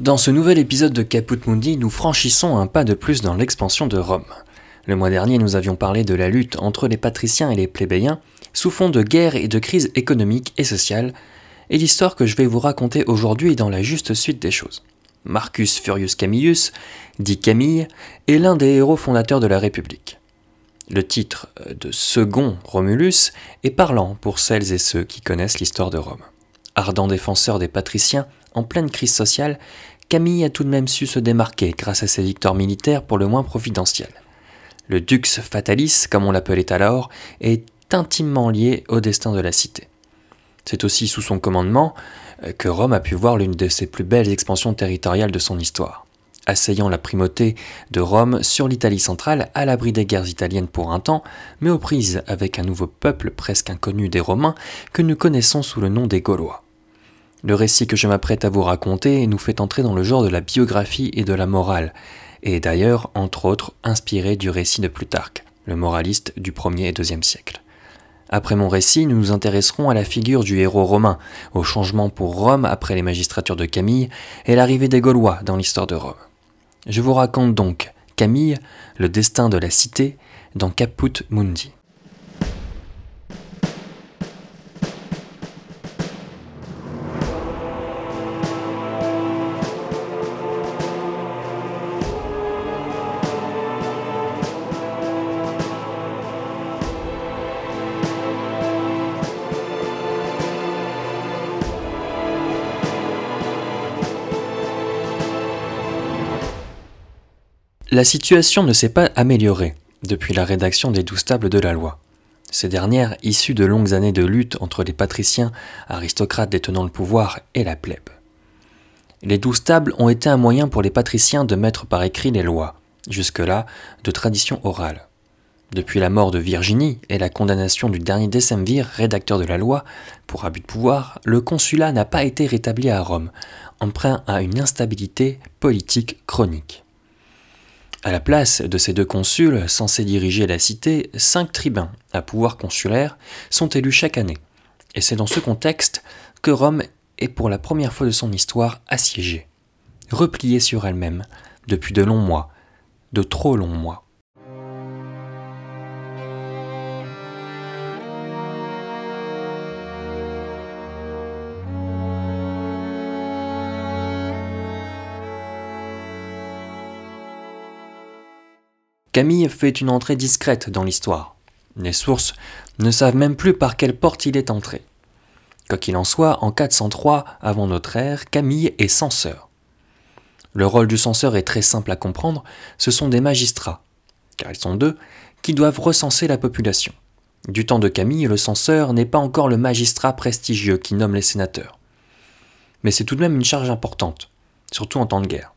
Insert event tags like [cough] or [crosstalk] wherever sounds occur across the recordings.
Dans ce nouvel épisode de Caput Mundi, nous franchissons un pas de plus dans l'expansion de Rome. Le mois dernier, nous avions parlé de la lutte entre les patriciens et les plébéiens, sous fond de guerre et de crise économique et sociale, et l'histoire que je vais vous raconter aujourd'hui est dans la juste suite des choses. Marcus Furius Camillus, dit Camille, est l'un des héros fondateurs de la République. Le titre de second Romulus est parlant pour celles et ceux qui connaissent l'histoire de Rome. Ardent défenseur des patriciens, en pleine crise sociale, Camille a tout de même su se démarquer grâce à ses victoires militaires pour le moins providentielles. Le Dux Fatalis, comme on l'appelait alors, est intimement lié au destin de la cité. C'est aussi sous son commandement euh, que Rome a pu voir l'une de ses plus belles expansions territoriales de son histoire, asseyant la primauté de Rome sur l'Italie centrale à l'abri des guerres italiennes pour un temps, mais aux prises avec un nouveau peuple presque inconnu des Romains que nous connaissons sous le nom des Gaulois. Le récit que je m'apprête à vous raconter nous fait entrer dans le genre de la biographie et de la morale, et d'ailleurs, entre autres, inspiré du récit de Plutarque, le moraliste du 1er et 2e siècle. Après mon récit, nous nous intéresserons à la figure du héros romain, au changement pour Rome après les magistratures de Camille et l'arrivée des Gaulois dans l'histoire de Rome. Je vous raconte donc Camille, le destin de la cité, dans Caput Mundi. La situation ne s'est pas améliorée depuis la rédaction des douze tables de la loi. Ces dernières, issues de longues années de lutte entre les patriciens, aristocrates détenant le pouvoir, et la plèbe. Les douze tables ont été un moyen pour les patriciens de mettre par écrit les lois, jusque-là de tradition orale. Depuis la mort de Virginie et la condamnation du dernier décemvir, rédacteur de la loi, pour abus de pouvoir, le consulat n'a pas été rétabli à Rome, emprunt à une instabilité politique chronique. À la place de ces deux consuls censés diriger la cité, cinq tribuns à pouvoir consulaire sont élus chaque année. Et c'est dans ce contexte que Rome est pour la première fois de son histoire assiégée, repliée sur elle-même depuis de longs mois, de trop longs mois. Camille fait une entrée discrète dans l'histoire. Les sources ne savent même plus par quelle porte il est entré. Quoi qu'il en soit, en 403 avant notre ère, Camille est censeur. Le rôle du censeur est très simple à comprendre, ce sont des magistrats, car ils sont deux, qui doivent recenser la population. Du temps de Camille, le censeur n'est pas encore le magistrat prestigieux qui nomme les sénateurs. Mais c'est tout de même une charge importante, surtout en temps de guerre.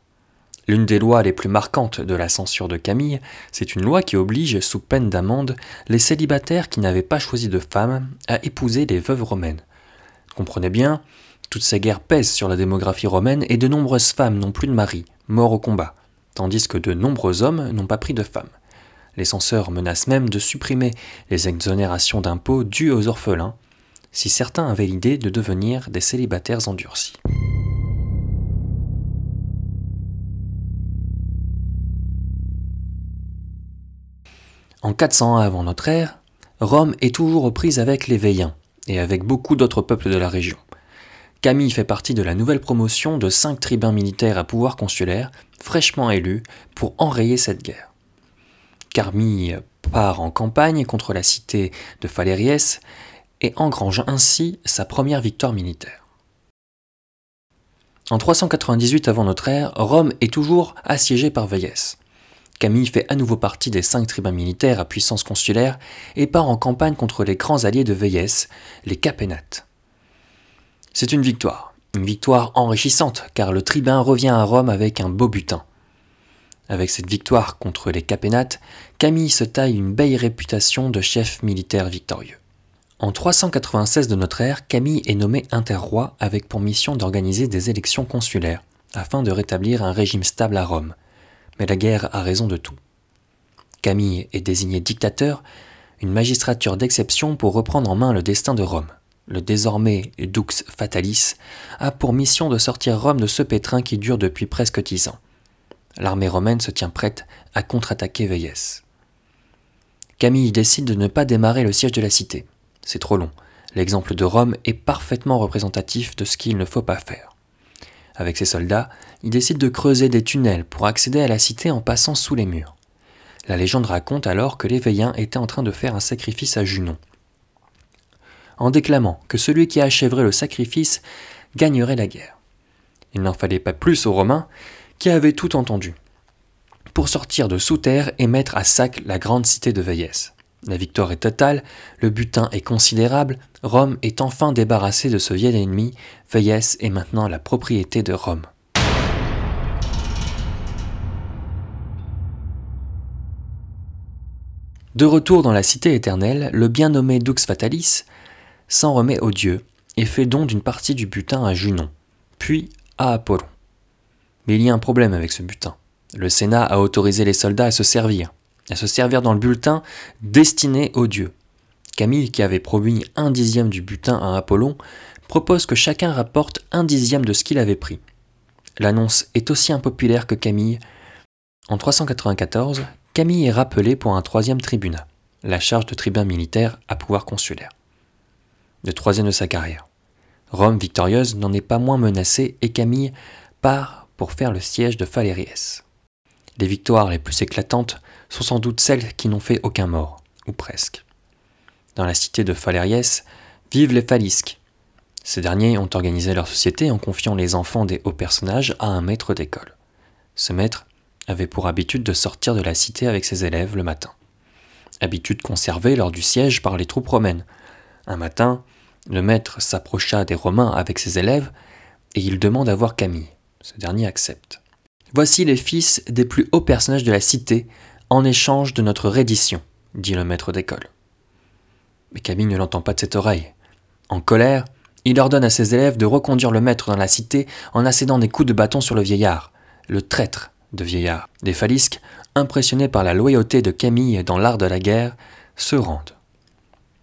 L'une des lois les plus marquantes de la censure de Camille, c'est une loi qui oblige, sous peine d'amende, les célibataires qui n'avaient pas choisi de femme à épouser les veuves romaines. Comprenez bien, toutes ces guerres pèsent sur la démographie romaine et de nombreuses femmes n'ont plus de mari, morts au combat, tandis que de nombreux hommes n'ont pas pris de femmes. Les censeurs menacent même de supprimer les exonérations d'impôts dues aux orphelins, si certains avaient l'idée de devenir des célibataires endurcis. En 401 avant notre ère, Rome est toujours aux prises avec les Veiens et avec beaucoup d'autres peuples de la région. Camille fait partie de la nouvelle promotion de cinq tribuns militaires à pouvoir consulaire, fraîchement élus, pour enrayer cette guerre. Camille part en campagne contre la cité de Phalériès et engrange ainsi sa première victoire militaire. En 398 avant notre ère, Rome est toujours assiégée par Véiès. Camille fait à nouveau partie des cinq tribuns militaires à puissance consulaire et part en campagne contre les grands alliés de Véiès, les Capénates. C'est une victoire, une victoire enrichissante car le tribun revient à Rome avec un beau butin. Avec cette victoire contre les Capénates, Camille se taille une belle réputation de chef militaire victorieux. En 396 de notre ère, Camille est nommé interroi avec pour mission d'organiser des élections consulaires afin de rétablir un régime stable à Rome mais la guerre a raison de tout. Camille est désigné dictateur, une magistrature d'exception pour reprendre en main le destin de Rome. le désormais Dux Fatalis, a pour mission de sortir Rome de ce pétrin qui dure depuis presque dix ans. L'armée romaine se tient prête à contre-attaquer Veillès. Camille décide de ne pas démarrer le siège de la cité. C'est trop long. L'exemple de Rome est parfaitement représentatif de ce qu'il ne faut pas faire. Avec ses soldats, il décide de creuser des tunnels pour accéder à la cité en passant sous les murs. La légende raconte alors que les Veilliens étaient en train de faire un sacrifice à Junon. En déclamant que celui qui achèverait le sacrifice gagnerait la guerre. Il n'en fallait pas plus aux Romains qui avaient tout entendu pour sortir de sous terre et mettre à sac la grande cité de Veillès. La victoire est totale, le butin est considérable, Rome est enfin débarrassée de ce vieil ennemi, Veillès est maintenant la propriété de Rome. De retour dans la cité éternelle, le bien nommé Dux Fatalis s'en remet au dieu et fait don d'une partie du butin à Junon, puis à Apollon. Mais il y a un problème avec ce butin. Le Sénat a autorisé les soldats à se servir, à se servir dans le bulletin destiné aux dieux. Camille, qui avait promis un dixième du butin à Apollon, propose que chacun rapporte un dixième de ce qu'il avait pris. L'annonce est aussi impopulaire que Camille. En 394, Camille est rappelé pour un troisième tribunat, la charge de tribun militaire à pouvoir consulaire. Le troisième de sa carrière. Rome victorieuse n'en est pas moins menacée et Camille part pour faire le siège de Phalériès. Les victoires les plus éclatantes sont sans doute celles qui n'ont fait aucun mort, ou presque. Dans la cité de Phalériès vivent les Phalisques. Ces derniers ont organisé leur société en confiant les enfants des hauts personnages à un maître d'école. Ce maître avait pour habitude de sortir de la cité avec ses élèves le matin. Habitude conservée lors du siège par les troupes romaines. Un matin, le maître s'approcha des Romains avec ses élèves et il demande à voir Camille. Ce dernier accepte. Voici les fils des plus hauts personnages de la cité, en échange de notre reddition, dit le maître d'école. Mais Camille ne l'entend pas de cette oreille. En colère, il ordonne à ses élèves de reconduire le maître dans la cité en assédant des coups de bâton sur le vieillard, le traître de vieillard. Les phalisques, impressionnés par la loyauté de Camille dans l'art de la guerre, se rendent.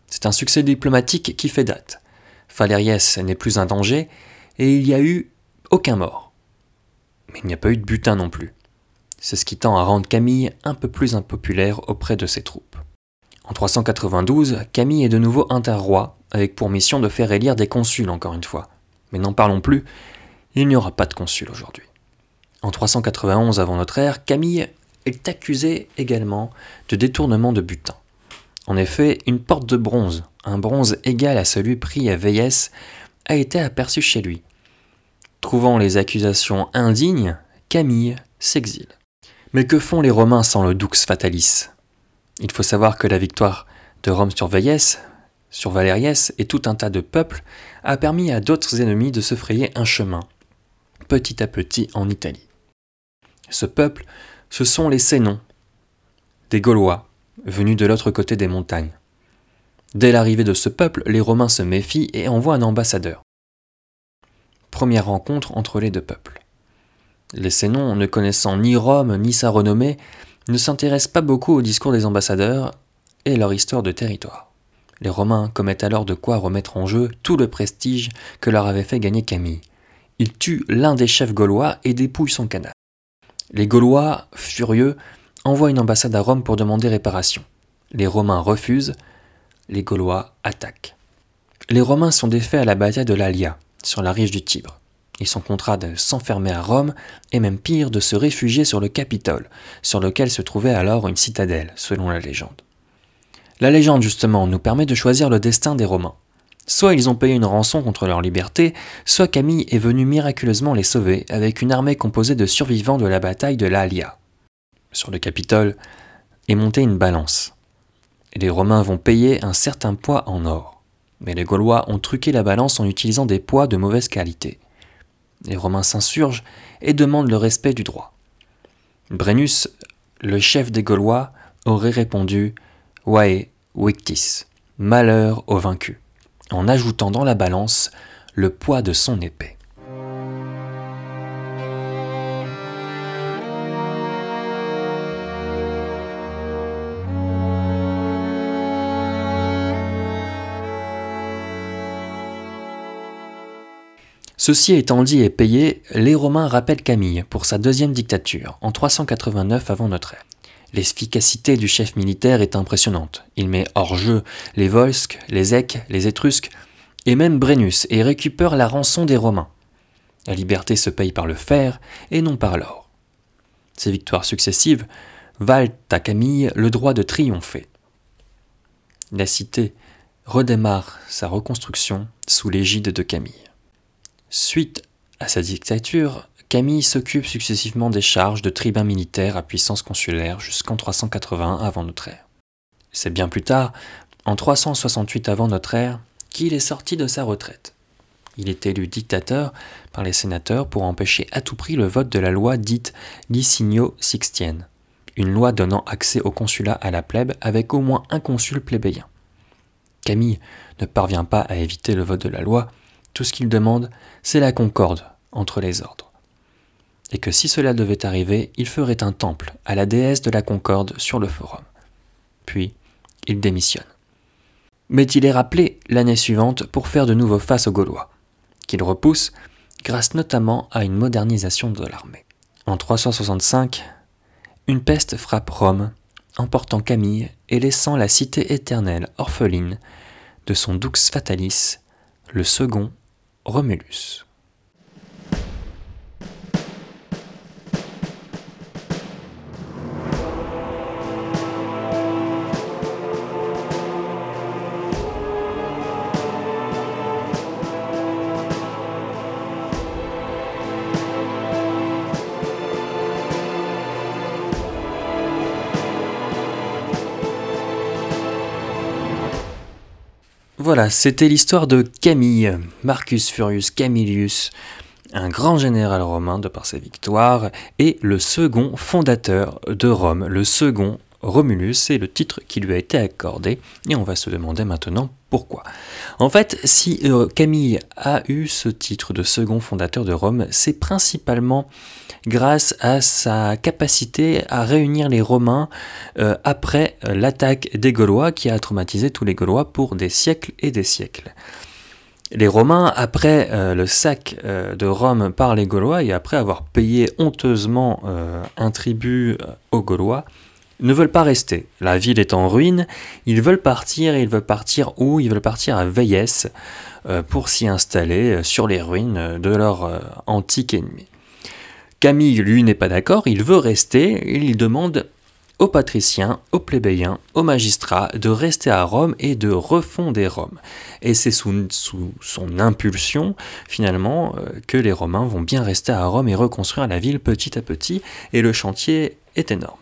C'est un succès diplomatique qui fait date. Phalériès n'est plus un danger et il n'y a eu aucun mort mais il n'y a pas eu de butin non plus. C'est ce qui tend à rendre Camille un peu plus impopulaire auprès de ses troupes. En 392, Camille est de nouveau interroi, avec pour mission de faire élire des consuls encore une fois. Mais n'en parlons plus, il n'y aura pas de consul aujourd'hui. En 391 avant notre ère, Camille est accusé également de détournement de butin. En effet, une porte de bronze, un bronze égal à celui pris à Veillès, a été aperçue chez lui, Trouvant les accusations indignes, Camille s'exile. Mais que font les Romains sans le Dux Fatalis? Il faut savoir que la victoire de Rome sur Veillès, sur Valériès et tout un tas de peuples a permis à d'autres ennemis de se frayer un chemin, petit à petit en Italie. Ce peuple, ce sont les Sénons, des Gaulois, venus de l'autre côté des montagnes. Dès l'arrivée de ce peuple, les Romains se méfient et envoient un ambassadeur première rencontre entre les deux peuples. Les Sénons, ne connaissant ni Rome ni sa renommée, ne s'intéressent pas beaucoup au discours des ambassadeurs et leur histoire de territoire. Les Romains commettent alors de quoi remettre en jeu tout le prestige que leur avait fait gagner Camille. Ils tuent l'un des chefs gaulois et dépouillent son canal. Les Gaulois, furieux, envoient une ambassade à Rome pour demander réparation. Les Romains refusent, les Gaulois attaquent. Les Romains sont défaits à la bataille de l'Alia, sur la rive du Tibre. Ils sont contraints de s'enfermer à Rome et même pire de se réfugier sur le Capitole, sur lequel se trouvait alors une citadelle, selon la légende. La légende, justement, nous permet de choisir le destin des Romains. Soit ils ont payé une rançon contre leur liberté, soit Camille est venu miraculeusement les sauver avec une armée composée de survivants de la bataille de l'Alia. Sur le Capitole est montée une balance. Et les Romains vont payer un certain poids en or mais les Gaulois ont truqué la balance en utilisant des poids de mauvaise qualité. Les Romains s'insurgent et demandent le respect du droit. Brennus, le chef des Gaulois, aurait répondu Vae victis, malheur au vaincu, en ajoutant dans la balance le poids de son épée. Ceci étant dit et payé, les Romains rappellent Camille pour sa deuxième dictature, en 389 avant notre ère. L'efficacité du chef militaire est impressionnante. Il met hors jeu les Volsques, les Èques, les Étrusques, et même Brennus, et récupère la rançon des Romains. La liberté se paye par le fer et non par l'or. Ces victoires successives valent à Camille le droit de triompher. La cité redémarre sa reconstruction sous l'égide de Camille. Suite à sa dictature, Camille s'occupe successivement des charges de tribun militaire à puissance consulaire jusqu'en 381 avant notre ère. C'est bien plus tard, en 368 avant notre ère, qu'il est sorti de sa retraite. Il est élu dictateur par les sénateurs pour empêcher à tout prix le vote de la loi dite Licinio Sixtienne, une loi donnant accès au consulat à la plèbe avec au moins un consul plébéien. Camille ne parvient pas à éviter le vote de la loi, tout ce qu'il demande, c'est la concorde entre les ordres. Et que si cela devait arriver, il ferait un temple à la déesse de la concorde sur le forum. Puis, il démissionne. Mais il est rappelé l'année suivante pour faire de nouveau face aux Gaulois, qu'il repousse grâce notamment à une modernisation de l'armée. En 365, une peste frappe Rome, emportant Camille et laissant la cité éternelle orpheline de son dux fatalis, le second Romulus. Voilà, c'était l'histoire de Camille, Marcus Furius Camillus, un grand général romain de par ses victoires, et le second fondateur de Rome, le second Romulus, c'est le titre qui lui a été accordé, et on va se demander maintenant pourquoi? En fait, si euh, Camille a eu ce titre de second fondateur de Rome, c'est principalement grâce à sa capacité à réunir les Romains euh, après euh, l'attaque des Gaulois qui a traumatisé tous les Gaulois pour des siècles et des siècles. Les Romains, après le sac de Rome par les Gaulois et après avoir payé honteusement un tribut aux Gaulois, ne veulent pas rester. La ville est en ruine, ils veulent partir et ils veulent partir où? Ils veulent partir à Veillès pour s'y installer sur les ruines de leur antique ennemi. Camille, lui, n'est pas d'accord, il veut rester, il demande aux patriciens, aux plébéiens, aux magistrats de rester à Rome et de refonder Rome. Et c'est sous, son impulsion, finalement, euh, que les Romains vont bien rester à Rome et reconstruire la ville petit à petit, et le chantier est énorme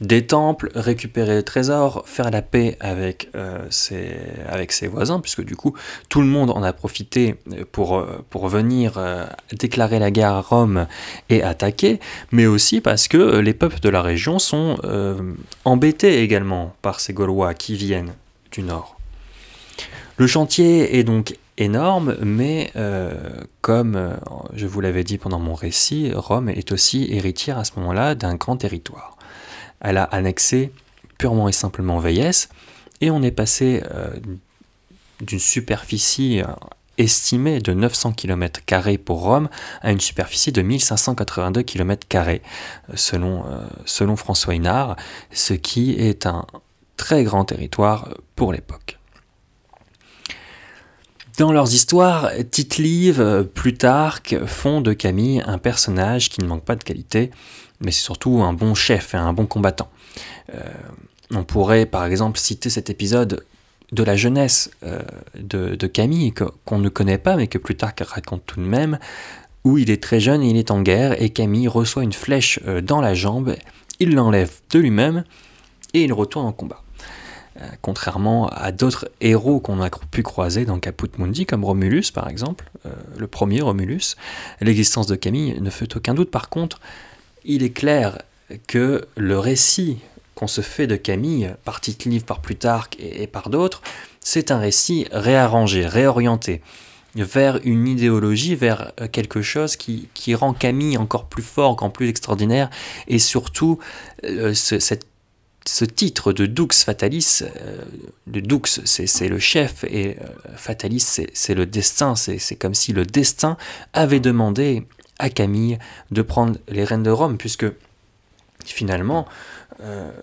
des temples, récupérer des trésors, faire la paix avec, euh, ses, avec ses voisins, puisque du coup tout le monde en a profité pour, euh, pour venir euh, déclarer la guerre à Rome et attaquer, mais aussi parce que les peuples de la région sont embêtés également par ces Gaulois qui viennent du nord. Le chantier est donc énorme, mais comme je vous l'avais dit pendant mon récit, Rome est aussi héritière à ce moment-là d'un grand territoire elle a annexé purement et simplement Veillès, et on est passé euh, d'une superficie euh, estimée de 900 km pour Rome à une superficie de 1582 km selon, euh, selon François Hinard, ce qui est un très grand territoire pour l'époque. Dans leurs histoires, Tite-Live, Plutarque font de Camille un personnage qui ne manque pas de qualité, mais c'est surtout un bon chef et un bon combattant. Euh, on pourrait par exemple citer cet épisode de la jeunesse euh, de, Camille, qu'on ne connaît pas mais que Plutarque raconte tout de même, où il est très jeune et il est en guerre, et Camille reçoit une flèche euh, dans la jambe, il l'enlève de lui-même, et il retourne en combat. Contrairement à d'autres héros qu'on a pu croiser dans Caput Mundi, comme Romulus par exemple, le premier Romulus, l'existence de Camille ne fait aucun doute. Par contre, il est clair que le récit qu'on se fait de Camille, par Tite-Live, par Plutarque et, par d'autres, c'est un récit réarrangé, réorienté vers une idéologie, vers quelque chose qui, rend Camille encore plus fort, encore plus extraordinaire, et surtout euh, cette ce titre de Dux Fatalis, le Dux c'est le chef et Fatalis c'est le destin, c'est comme si le destin avait demandé à Camille de prendre les rênes de Rome, puisque finalement,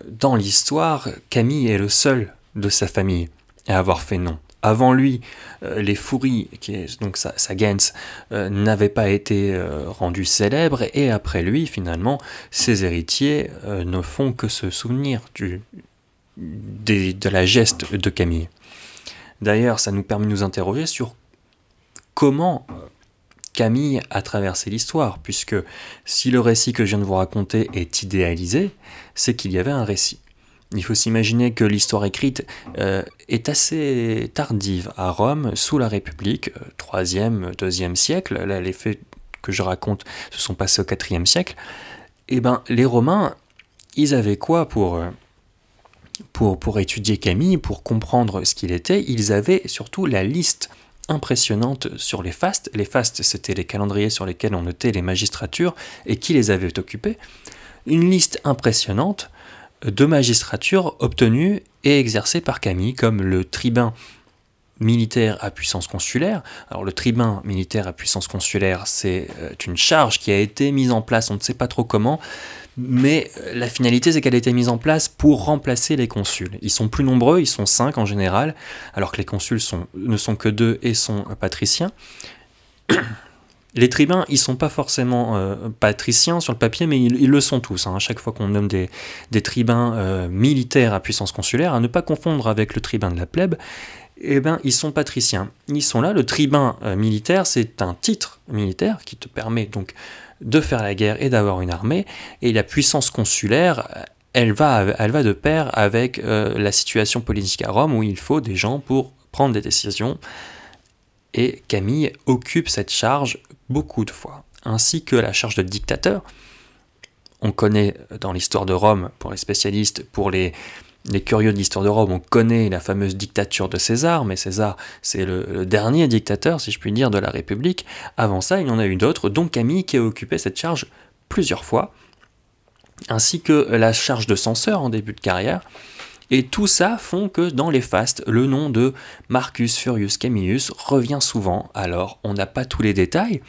dans l'histoire, Camille est le seul de sa famille à avoir fait non. Avant lui, euh, les Fouris, qui est donc sa, sa Gens, euh, n'avaient pas été euh, rendus célèbres, et après lui, finalement, ses héritiers ne font que se souvenir du, de la geste de Camille. D'ailleurs, ça nous permet de nous interroger sur comment Camille a traversé l'histoire, puisque si le récit que je viens de vous raconter est idéalisé, c'est qu'il y avait un récit. Il faut s'imaginer que l'histoire écrite euh, est assez tardive à Rome, sous la République, 3e, euh, 2e siècle. Là, les faits que je raconte se sont passés au 4e siècle. Eh ben, les Romains, ils avaient quoi pour, euh, pour, pour étudier Camille, pour comprendre ce qu'il était? Ils avaient surtout la liste impressionnante sur les fastes. Les fastes, c'était les calendriers sur lesquels on notait les magistratures et qui les avait occupés. Une liste impressionnante de magistrature obtenue et exercée par Camille, comme le tribun militaire à puissance consulaire. Alors le tribun militaire à puissance consulaire, c'est euh, une charge qui a été mise en place, on ne sait pas trop comment, mais euh, la finalité c'est qu'elle a été mise en place pour remplacer les consuls. Ils sont plus nombreux, ils sont cinq en général, alors que les consuls ne sont que deux et sont patriciens. Les tribuns, ils sont pas forcément euh, patriciens sur le papier, mais ils, le sont tous. Hein. À chaque fois qu'on nomme des, tribuns euh, militaires à puissance consulaire, à ne pas confondre avec le tribun de la plèbe, eh ben, ils sont patriciens. Ils sont là. Le tribun euh, militaire, c'est un titre militaire qui te permet donc de faire la guerre et d'avoir une armée. Et la puissance consulaire, elle va, elle va de pair avec la situation politique à Rome où il faut des gens pour prendre des décisions. Et Camille occupe cette charge beaucoup de fois, ainsi que la charge de dictateur. On connaît dans l'histoire de Rome, pour les spécialistes, pour les, curieux de l'histoire de Rome, on connaît la fameuse dictature de César, mais César, c'est le, dernier dictateur, si je puis dire, de la République. Avant ça, il y en a eu d'autres, dont Camille qui a occupé cette charge plusieurs fois, ainsi que la charge de censeur en début de carrière. Et tout ça font que dans les fastes, le nom de Marcus Furius Camillus revient souvent. Alors, on n'a pas tous les détails,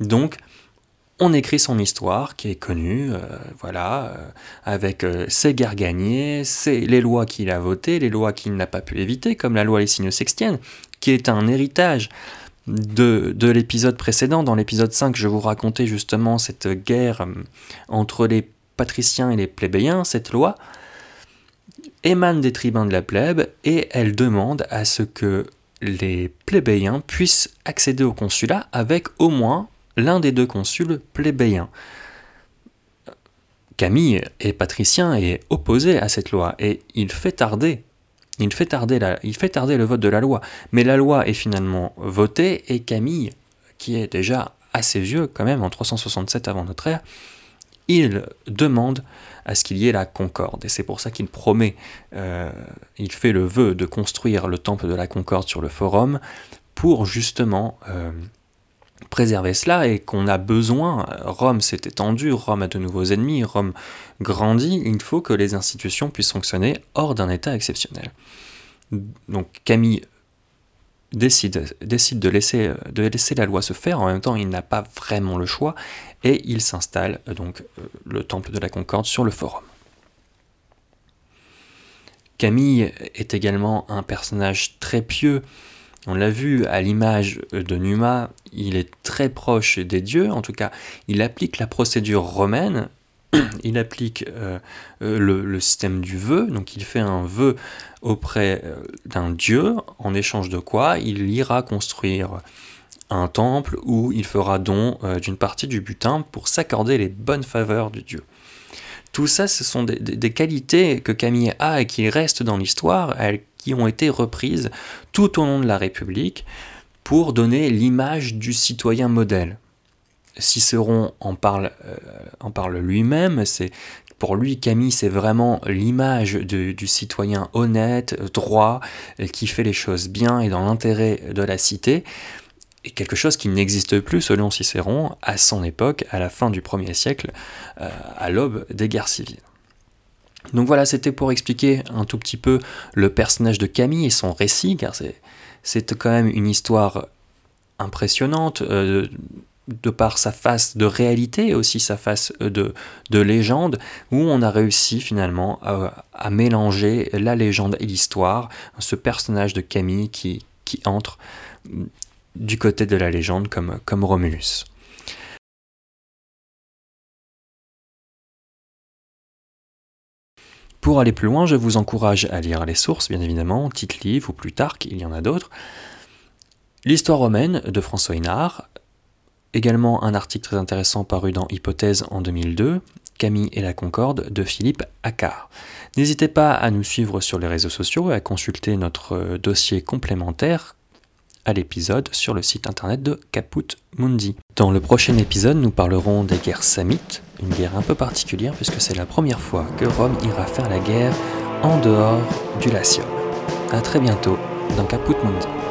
donc on écrit son histoire qui est connue, euh, voilà, euh, avec euh, ses guerres gagnées, c'est les lois qu'il a votées, les lois qu'il n'a pas pu éviter, comme la loi Licinius-Sextienne, qui est un héritage de, de l'épisode précédent. Dans l'épisode 5, je vous racontais justement cette guerre entre les patriciens et les plébéiens, cette loi émane des tribuns de la plèbe et elle demande à ce que les plébéiens puissent accéder au consulat avec au moins l'un des deux consuls plébéiens. Camille est patricien et est opposé à cette loi et il fait tarder. Il fait tarder, le vote de la loi. Mais la loi est finalement votée et Camille, qui est déjà assez vieux quand même, en 367 avant notre ère, il demande à ce qu'il y ait la concorde. Et c'est pour ça qu'il promet, euh, il fait le vœu de construire le temple de la concorde sur le forum pour justement euh, préserver cela et qu'on a besoin, Rome s'est étendue, Rome a de nouveaux ennemis, Rome grandit, il faut que les institutions puissent fonctionner hors d'un état exceptionnel. Donc Camille décide, de, laisser, de laisser la loi se faire, en même temps il n'a pas vraiment le choix, et il s'installe euh, donc euh, le temple de la Concorde sur le forum. Camille est également un personnage très pieux. On l'a vu à l'image de Numa, il est très proche des dieux, en tout cas il applique la procédure romaine, [clears throat] il applique euh, le, système du vœu, donc il fait un vœu auprès d'un dieu, en échange de quoi il ira construire un temple où il fera don euh, d'une partie du butin pour s'accorder les bonnes faveurs du dieu. Tout ça, ce sont des, qualités que Camille a et qui restent dans l'histoire, qui ont été reprises tout au long de la République pour donner l'image du citoyen modèle. Cicéron en parle, euh, parle lui-même, c'est pour lui, Camille, c'est vraiment l'image du citoyen honnête, droit, qui fait les choses bien et dans l'intérêt de la cité quelque chose qui n'existe plus selon Cicéron à son époque, à la fin du 1er siècle, euh, à l'aube des guerres civiles. Donc voilà, c'était pour expliquer un tout petit peu le personnage de Camille et son récit, car c'est quand même une histoire impressionnante, euh, de par sa face de réalité et aussi sa face de, de légende, où on a réussi finalement à, mélanger la légende et l'histoire, ce personnage de Camille qui, qui entre du côté de la légende comme, comme Romulus. Pour aller plus loin, je vous encourage à lire les sources, bien évidemment, Tite-Livre ou Plutarque, il y en a d'autres. L'histoire romaine de François Hinard, également un article très intéressant paru dans Hypothèse en 2002, Camille et la Concorde de Philippe Accard. N'hésitez pas à nous suivre sur les réseaux sociaux et à consulter notre dossier complémentaire à l'épisode sur le site internet de Caput Mundi. Dans le prochain épisode, nous parlerons des guerres samites, une guerre un peu particulière puisque c'est la première fois que Rome ira faire la guerre en dehors du Latium. A très bientôt dans Caput Mundi.